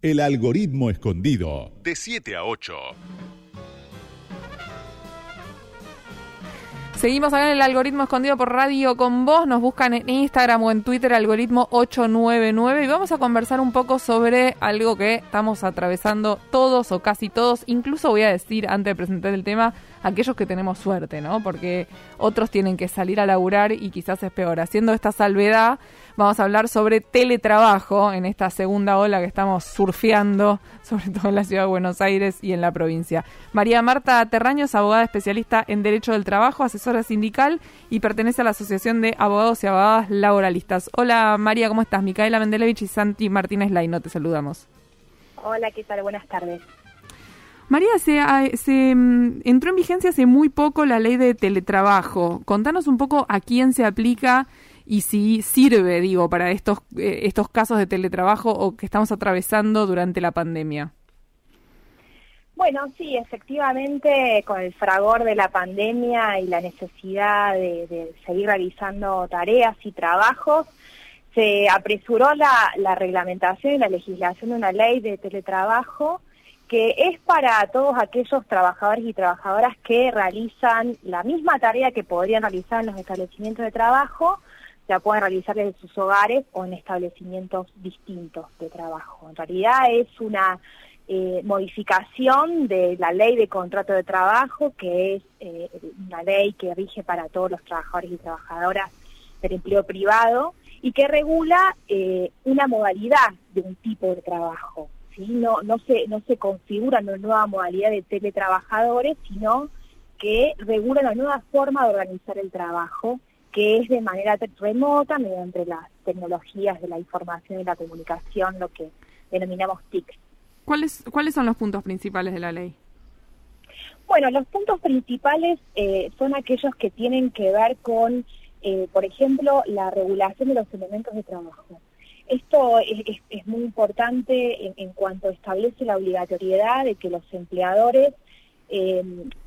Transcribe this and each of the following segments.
El algoritmo escondido. De 7 a 8. Seguimos acá en el algoritmo escondido por radio con vos. Nos buscan en Instagram o en Twitter, algoritmo 899. Y vamos a conversar un poco sobre algo que estamos atravesando todos o casi todos. Incluso voy a decir, antes de presentar el tema, aquellos que tenemos suerte, ¿no? Porque otros tienen que salir a laburar y quizás es peor. Haciendo esta salvedad, vamos a hablar sobre teletrabajo en esta segunda ola que estamos surfeando, sobre todo en la ciudad de Buenos Aires y en la provincia. María Marta Terraño es abogada especialista en Derecho del Trabajo, asesora sindical y pertenece a la Asociación de Abogados y Abogadas Laboralistas. Hola María, ¿cómo estás? Micaela Mendelevich y Santi Martínez Laino, te saludamos. Hola, ¿qué tal? Buenas tardes. María, se, se mm, entró en vigencia hace muy poco la ley de teletrabajo. Contanos un poco a quién se aplica y si sirve, digo, para estos, eh, estos casos de teletrabajo o que estamos atravesando durante la pandemia. Bueno, sí, efectivamente, con el fragor de la pandemia y la necesidad de, de seguir realizando tareas y trabajos, se apresuró la, la reglamentación y la legislación de una ley de teletrabajo que es para todos aquellos trabajadores y trabajadoras que realizan la misma tarea que podrían realizar en los establecimientos de trabajo, ya pueden realizar desde sus hogares o en establecimientos distintos de trabajo. En realidad es una eh, modificación de la ley de contrato de trabajo, que es eh, una ley que rige para todos los trabajadores y trabajadoras del empleo privado y que regula eh, una modalidad de un tipo de trabajo no, no, se, no se configura una nueva modalidad de teletrabajadores, sino que regula una nueva forma de organizar el trabajo, que es de manera remota, mediante las tecnologías de la información y la comunicación, lo que denominamos TIC. ¿Cuáles, ¿Cuáles son los puntos principales de la ley? Bueno, los puntos principales eh, son aquellos que tienen que ver con, eh, por ejemplo, la regulación de los elementos de trabajo. Esto es, muy importante en, cuanto establece la obligatoriedad de que los empleadores eh,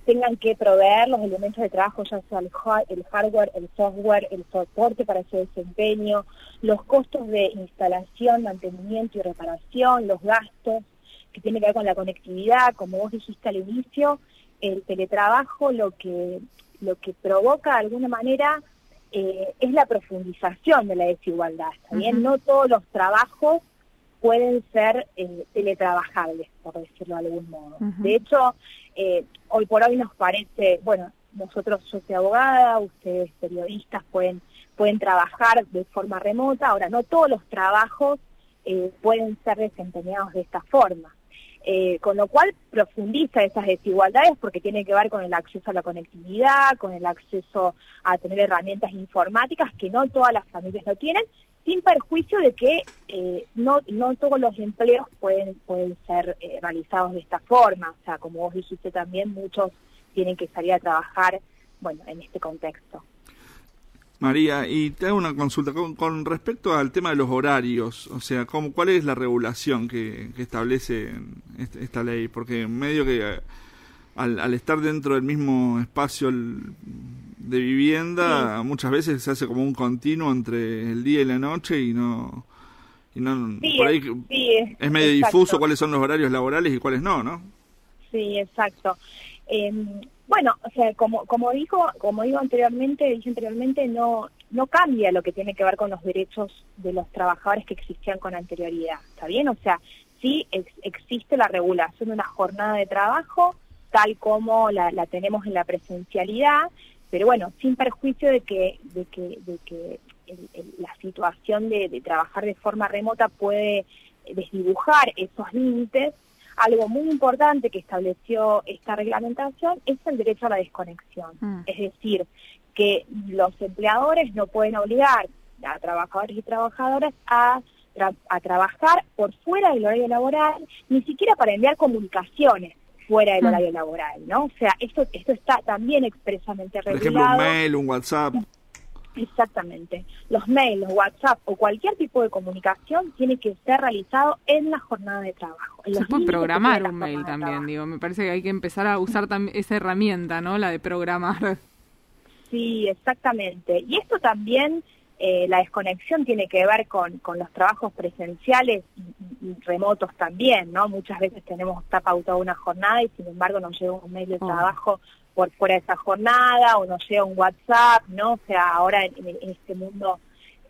tengan que proveer los elementos de trabajo, ya sea el, hardware, el software, el soporte para su desempeño, los costos de instalación, mantenimiento y reparación, los gastos que tienen que ver con la conectividad, como vos dijiste al inicio, el teletrabajo lo que, lo que provoca de alguna manera eh, es la profundización de la desigualdad. También no todos los trabajos pueden ser eh, teletrabajables, por decirlo de algún modo. De hecho, eh, hoy por hoy nos parece, bueno, nosotros, yo soy abogada, ustedes periodistas pueden, pueden trabajar de forma remota, ahora no todos los trabajos pueden ser desempeñados de esta forma. Eh, con lo cual profundiza esas desigualdades porque tiene que ver con el acceso a la conectividad, con el acceso a tener herramientas informáticas que no todas las familias lo tienen, sin perjuicio de que eh, no, no todos los empleos pueden, pueden ser eh, realizados de esta forma. O sea, como vos dijiste también, muchos tienen que salir a trabajar, bueno, en este contexto. María, y te hago una consulta con, respecto al tema de los horarios, o sea, ¿cómo, ¿cuál es la regulación que, establece esta ley? Porque medio que eh, al, estar dentro del mismo espacio de vivienda, muchas veces se hace como un continuo entre el día y la noche y no... Y no por ahí es, medio difuso cuáles son los horarios laborales y cuáles no, ¿no? Sí, exacto. Eh, bueno, o sea, como, como dijo, como digo anteriormente, dije anteriormente, no, no cambia lo que tiene que ver con los derechos de los trabajadores que existían con anterioridad, ¿está bien? O sea, sí existe la regulación de una jornada de trabajo, tal como la, la tenemos en la presencialidad, pero bueno, sin perjuicio de que, de que, de que la situación de, de trabajar de forma remota puede desdibujar esos límites, algo muy importante que estableció esta reglamentación es el derecho a la desconexión. Mm. Es decir, que los empleadores no pueden obligar a trabajadores y trabajadoras a, a trabajar por fuera del horario laboral, ni siquiera para enviar comunicaciones fuera del mm. horario laboral, ¿no? O sea, esto, esto está también expresamente regulado. Por ejemplo, un mail, un WhatsApp. Exactamente. Los mails, los WhatsApp o cualquier tipo de comunicación tiene que ser realizado en la jornada de trabajo. Se puede programar un mail también, digo. Me parece que hay que empezar a usar esa herramienta, ¿no? La de programar. Sí, exactamente. Y esto también eh, la desconexión tiene que ver con, con los trabajos presenciales y, remotos también, ¿no? Muchas veces tenemos, está pautada una jornada y sin embargo nos llega un mail de oh. trabajo por fuera de esa jornada o nos llega un WhatsApp, ¿no? O sea, ahora en este mundo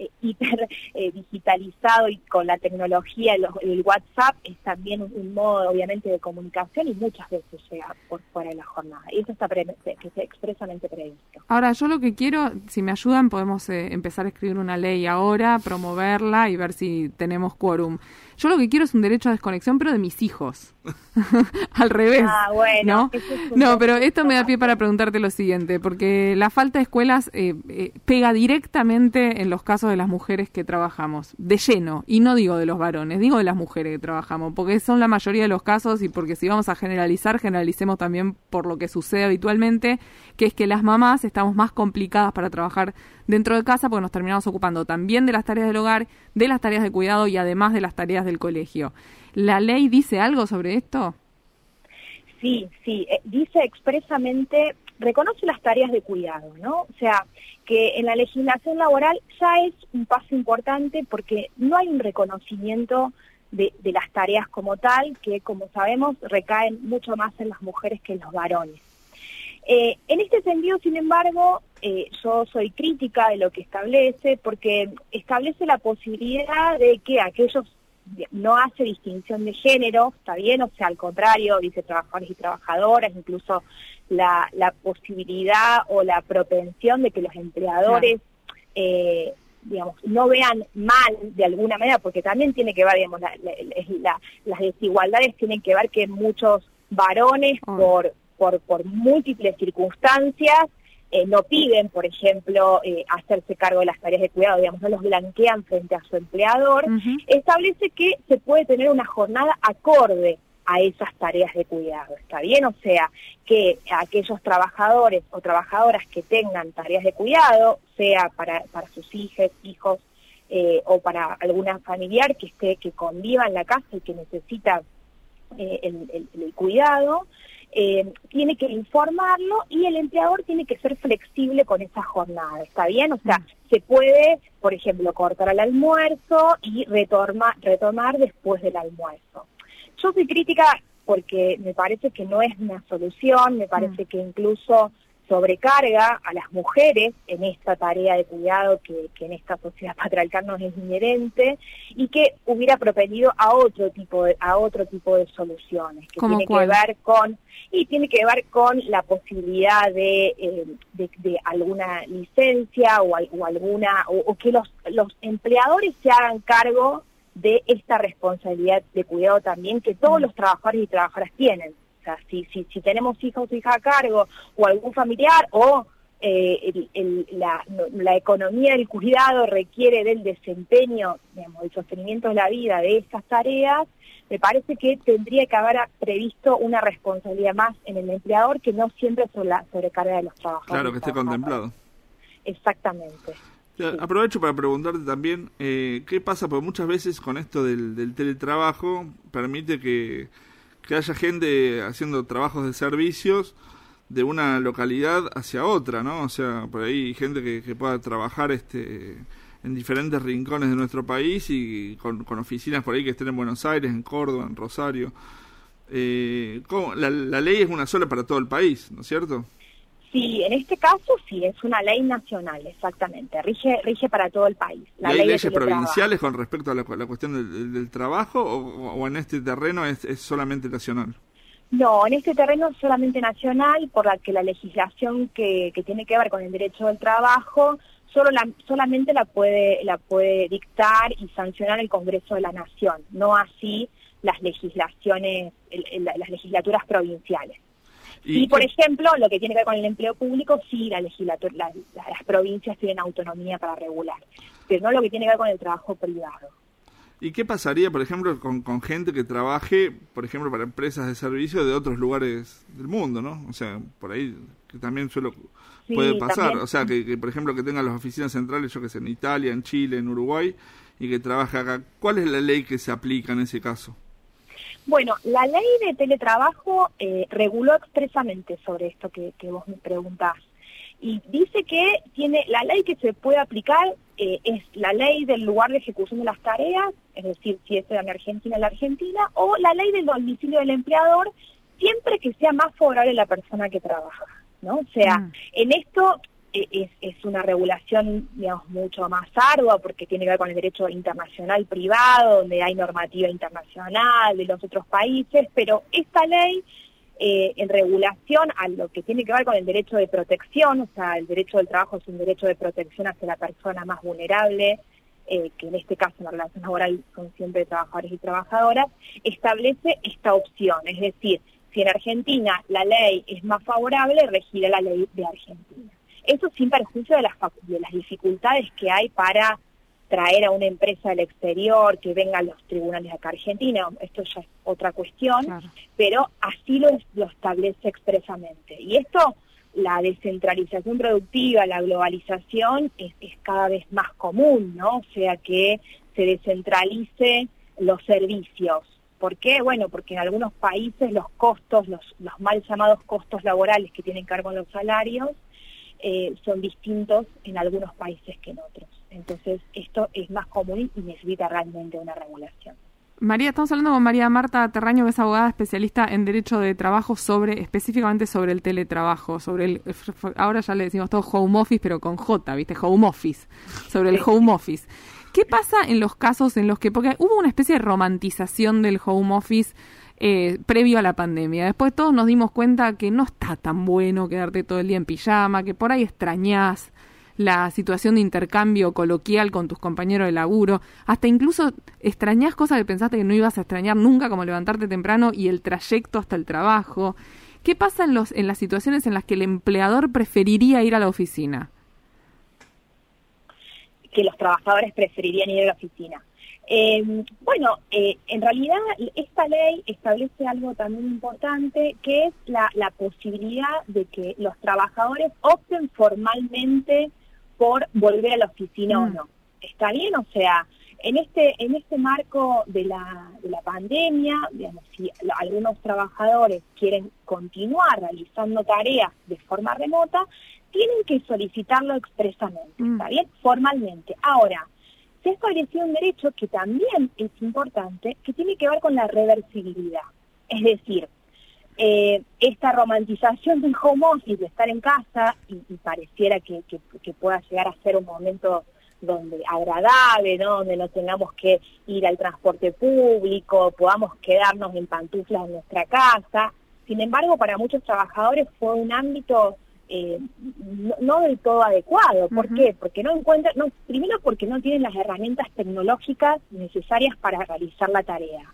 eh, hiper eh, digitalizado y con la tecnología, el, WhatsApp es también un, modo obviamente de comunicación y muchas veces llega por fuera de la jornada. Y eso está que es expresamente previsto. Ahora, yo lo que quiero, si me ayudan, podemos eh, empezar a escribir una ley ahora, promoverla y ver si tenemos quórum. Yo lo que quiero es un derecho a desconexión, pero de mis hijos. Al revés. Ah, bueno. ¿no? pero esto me da pie para preguntarte lo siguiente, porque la falta de escuelas eh, eh, pega directamente en los casos de las mujeres que trabajamos, de lleno. Y no digo de los varones, digo de las mujeres que trabajamos, porque son la mayoría de los casos y porque si vamos a generalizar, generalicemos también por lo que sucede habitualmente, que es que las mamás estamos más complicadas para trabajar dentro de casa porque nos terminamos ocupando también de las tareas del hogar, de las tareas de cuidado y además de las tareas del colegio. ¿La ley dice algo sobre esto? Sí, sí, eh, dice expresamente, reconoce las tareas de cuidado, ¿no? O sea, que en la legislación laboral ya es un paso importante porque no hay un reconocimiento de, las tareas como tal, que como sabemos recaen mucho más en las mujeres que en los varones. Eh, en este sentido, sin embargo, eh, yo soy crítica de lo que establece porque establece la posibilidad de que aquellos no hace distinción de género, está bien, o sea, al contrario, dice trabajadores y trabajadoras, incluso la, posibilidad o la propensión de que los empleadores, eh, digamos, no vean mal de alguna manera, porque también tiene que ver, digamos, las desigualdades tienen que ver que muchos varones ah. por por, por múltiples circunstancias, eh, no piden, por ejemplo, eh, hacerse cargo de las tareas de cuidado, digamos, no los blanquean frente a su empleador, establece que se puede tener una jornada acorde a esas tareas de cuidado, ¿está bien? O sea, que aquellos trabajadores o trabajadoras que tengan tareas de cuidado, sea para, para sus hijos, hijos eh, o para alguna familiar que esté que conviva en la casa y que necesita el, el, cuidado, eh, tiene que informarlo y el empleador tiene que ser flexible con esa jornada, ¿está bien? O sea, mm. se puede, por ejemplo, cortar al almuerzo y retorma, retomar después del almuerzo. Yo soy crítica porque me parece que no es una solución, me parece mm. que incluso sobrecarga a las mujeres en esta tarea de cuidado que, en esta sociedad patriarcal no es inherente y que hubiera propendido a otro tipo de, a otro tipo de soluciones que tiene que ver con y tiene que ver con la posibilidad de, eh, de, alguna licencia o, alguna o, que los, los empleadores se hagan cargo de esta responsabilidad de cuidado también que todos mm. los trabajadores y trabajadoras tienen o sea, si, si, si tenemos hijos o hija a cargo o algún familiar o eh, la, la, economía del cuidado requiere del desempeño, digamos, del sostenimiento de la vida de estas tareas, me parece que tendría que haber previsto una responsabilidad más en el empleador que no siempre sobre la sobrecarga de los trabajadores. Claro, que esté contemplado. Exactamente. Aprovecho para preguntarte también, eh, ¿qué pasa? Porque muchas veces con esto del, del teletrabajo permite que que haya gente haciendo trabajos de servicios de una localidad hacia otra, ¿no? O sea, por ahí gente que, pueda trabajar este en diferentes rincones de nuestro país y con, oficinas por ahí que estén en Buenos Aires, en Córdoba, en Rosario. Eh, La, la ley es una sola para todo el país, ¿no es cierto? Sí, en este caso sí, es una ley nacional, exactamente, rige, rige para todo el país. ¿Y hay leyes provinciales con respecto a la, cuestión del, trabajo o, en este terreno es, solamente nacional? No, en este terreno es solamente nacional, por la que la legislación que, que tiene que ver con el derecho del trabajo solo la, solamente la puede, la puede dictar y sancionar el Congreso de la Nación, no así las legislaciones, las legislaturas provinciales. Y, por ejemplo, lo que tiene que ver con el empleo público, sí, la legislatura, las provincias tienen autonomía para regular, pero no lo que tiene que ver con el trabajo privado. ¿Y qué pasaría, por ejemplo, con, con gente que trabaje, por ejemplo, para empresas de servicio de otros lugares del mundo, ¿no? O sea, por ahí que también suelo puede pasar, o sea, que, por ejemplo que tengan las oficinas centrales, yo que sé, en Italia, en Chile, en Uruguay, y que trabaje acá. ¿Cuál es la ley que se aplica en ese caso? Bueno, la ley de teletrabajo eh, reguló expresamente sobre esto que, vos me preguntás. y dice que tiene la ley que se puede aplicar eh, es la ley del lugar de ejecución de las tareas, es decir, si es en Argentina, en la Argentina, o la ley del domicilio del empleador, siempre que sea más favorable a la persona que trabaja, ¿no? O sea, mm. en esto es, es, una regulación, digamos, mucho más ardua porque tiene que ver con el derecho internacional privado, donde hay normativa internacional de los otros países, pero esta ley eh, en regulación a lo que tiene que ver con el derecho de protección, o sea, el derecho del trabajo es un derecho de protección hacia la persona más vulnerable, eh, que en este caso en la relación laboral son siempre trabajadores y trabajadoras, establece esta opción, es decir, si en Argentina la ley es más favorable, regirá la ley de Argentina. Eso sin perjuicio de las, de las dificultades que hay para traer a una empresa del exterior que venga a los tribunales acá Argentina, esto ya es otra cuestión, pero así lo, lo establece expresamente. Y esto, la descentralización productiva, la globalización, es, cada vez más común, ¿no? O sea, que se descentralice los servicios. ¿Por qué? Bueno, porque en algunos países los costos, los, los mal llamados costos laborales que tienen que ver con los salarios, eh, son distintos en algunos países que en otros. Entonces, esto es más común y necesita realmente una regulación. María, estamos hablando con María Marta Terraño, que es abogada especialista en derecho de trabajo sobre, específicamente sobre el teletrabajo, sobre el, ahora ya le decimos todo home office, pero con J, ¿viste? Home office, sobre el home office. ¿Qué pasa en los casos en los que, porque hubo una especie de romantización del home office eh, previo a la pandemia. Después todos nos dimos cuenta que no está tan bueno quedarte todo el día en pijama, que por ahí extrañás la situación de intercambio coloquial con tus compañeros de laburo, hasta incluso extrañás cosas que pensaste que no ibas a extrañar nunca, como levantarte temprano y el trayecto hasta el trabajo. ¿Qué pasa en, los, en las situaciones en las que el empleador preferiría ir a la oficina? Que los trabajadores preferirían ir a la oficina. Eh, bueno, eh, en realidad esta ley establece algo también importante, que es la, la posibilidad de que los trabajadores opten formalmente por volver a la oficina o mm. no. ¿Está bien? O sea, en este, en este marco de la, de la pandemia, digamos, si algunos trabajadores quieren continuar realizando tareas de forma remota, tienen que solicitarlo expresamente, mm. ¿está bien? Formalmente. Ahora, se ha establecido un derecho que también es importante, que tiene que ver con la reversibilidad. Es decir, eh, esta romantización del home office, de estar en casa, y, pareciera que, pueda llegar a ser un momento donde agradable, ¿no? donde no tengamos que ir al transporte público, podamos quedarnos en pantuflas en nuestra casa. Sin embargo, para muchos trabajadores fue un ámbito eh, no, del todo adecuado. ¿Por qué? Porque no encuentran, no, primero porque no tienen las herramientas tecnológicas necesarias para realizar la tarea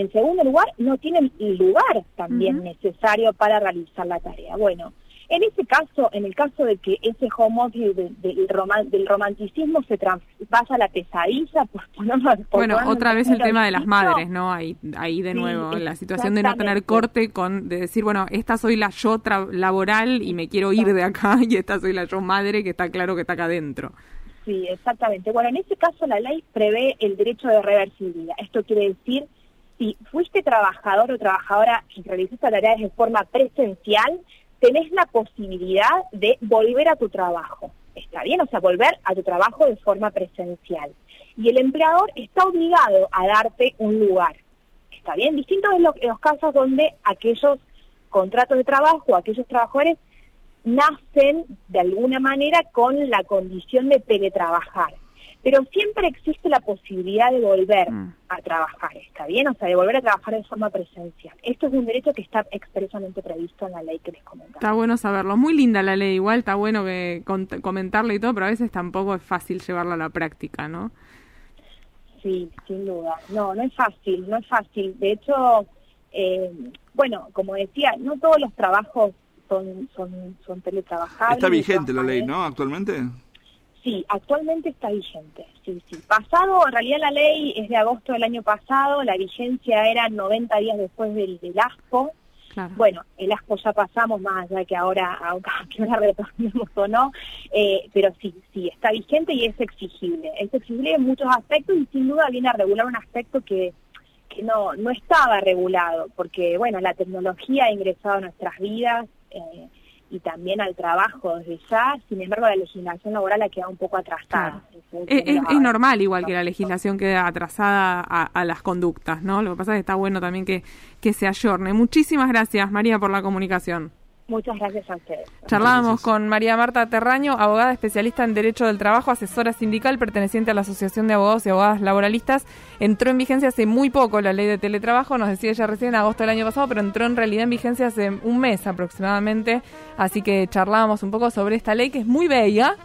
en segundo lugar, no tienen lugar también necesario para realizar la tarea. Bueno, en ese caso, en el caso de que ese home office del, romanticismo se pasa a la pesadilla, pues Bueno, otra vez el tema de las madres, ¿no? Ahí, ahí de nuevo, la situación de no tener corte con, de decir, bueno, esta soy la yo laboral y me quiero ir de acá y esta soy la yo madre que está claro que está acá adentro. Sí, exactamente. Bueno, en ese caso la ley prevé el derecho de reversibilidad. Esto quiere decir si fuiste trabajador o trabajadora y realizaste tareas de forma presencial, tenés la posibilidad de volver a tu trabajo. ¿Está bien? O sea, volver a tu trabajo de forma presencial. Y el empleador está obligado a darte un lugar. ¿Está bien? Distinto de los, los casos donde aquellos contratos de trabajo, aquellos trabajadores nacen de alguna manera con la condición de teletrabajar pero siempre existe la posibilidad de volver mm. a trabajar, ¿está bien? O sea, de volver a trabajar de forma presencial. Esto es un derecho que está expresamente previsto en la ley que les comentaba. Está bueno saberlo. Muy linda la ley, igual está bueno que comentarla y todo, pero a veces tampoco es fácil llevarla a la práctica, ¿no? Sí, sin duda. No, no es fácil, no es fácil. De hecho, eh, bueno, como decía, no todos los trabajos son, son, son teletrabajables. Está vigente la ley, ¿no? Actualmente. Sí, actualmente está vigente. Sí, sí. Pasado, en realidad la ley es de agosto del año pasado, la vigencia era 90 días después del, del ASPO. Bueno, el ASPO ya pasamos más allá que ahora, aunque ahora retornemos o no, eh, pero sí, sí, está vigente y es exigible. Es exigible en muchos aspectos y sin duda viene a regular un aspecto que, que no, no estaba regulado, porque bueno, la tecnología ha ingresado a nuestras vidas. Eh, y también al trabajo desde ya, sin embargo la legislación laboral ha quedado un poco atrasada. Es, normal igual que la legislación quede atrasada a, las conductas, ¿no? Lo que pasa es que está bueno también que, que se ayorne. Muchísimas gracias María por la comunicación. Muchas gracias a ustedes. Charlábamos con María Marta Terraño, abogada especialista en Derecho del Trabajo, asesora sindical perteneciente a la Asociación de Abogados y Abogadas Laboralistas. Entró en vigencia hace muy poco la ley de teletrabajo, nos decía ella recién en agosto del año pasado, pero entró en realidad en vigencia hace un mes aproximadamente. Así que charlábamos un poco sobre esta ley que es muy bella,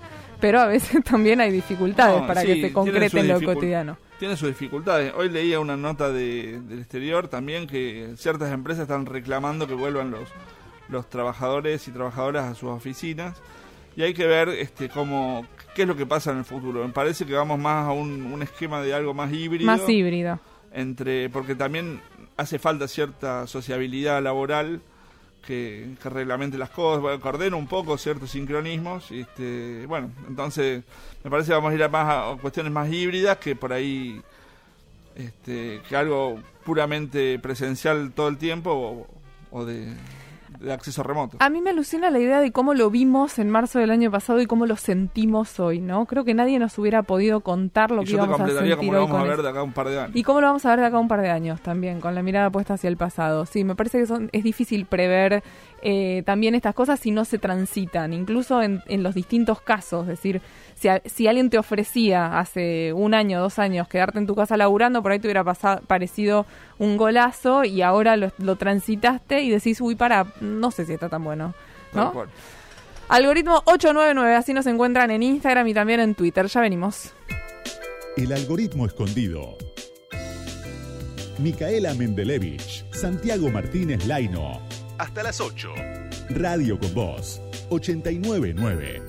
pero a veces también hay dificultades para que se concrete en lo cotidiano. Tiene sus dificultades. Hoy leía una nota de, del exterior también que ciertas empresas están reclamando que vuelvan los los trabajadores y trabajadoras a sus oficinas y hay que ver este cómo qué es lo que pasa en el futuro. Me parece que vamos más a un, esquema de algo más híbrido. Más híbrido. Entre, porque también hace falta cierta sociabilidad laboral que, que reglamente las cosas, que ordene un poco ciertos sincronismos. Este, bueno, entonces me parece que vamos a ir a, más a cuestiones más híbridas que por ahí este, que algo puramente presencial todo el tiempo o de de acceso remoto. A mí me alucina la idea de cómo lo vimos en marzo del año pasado y cómo lo sentimos hoy, ¿no? Creo que nadie nos hubiera podido contar lo que íbamos a sentir cómo lo vamos a ver de acá un par de años. Y cómo lo vamos a ver de acá un par de años también, con la mirada puesta hacia el pasado. Sí, me parece que son, es difícil prever eh, también estas cosas si no se transitan, incluso en, en los distintos casos. Es decir, si, si, alguien te ofrecía hace un año, dos años, quedarte en tu casa laburando, por ahí te hubiera pasado, parecido un golazo y ahora lo, lo transitaste y decís, uy, para, no sé si está tan bueno. ¿no? Algoritmo 899, así nos encuentran en Instagram y también en Twitter. Ya venimos. El algoritmo escondido. Micaela Mendelevich, Santiago Martínez Laino. Hasta las 8. Radio con Voz, 899.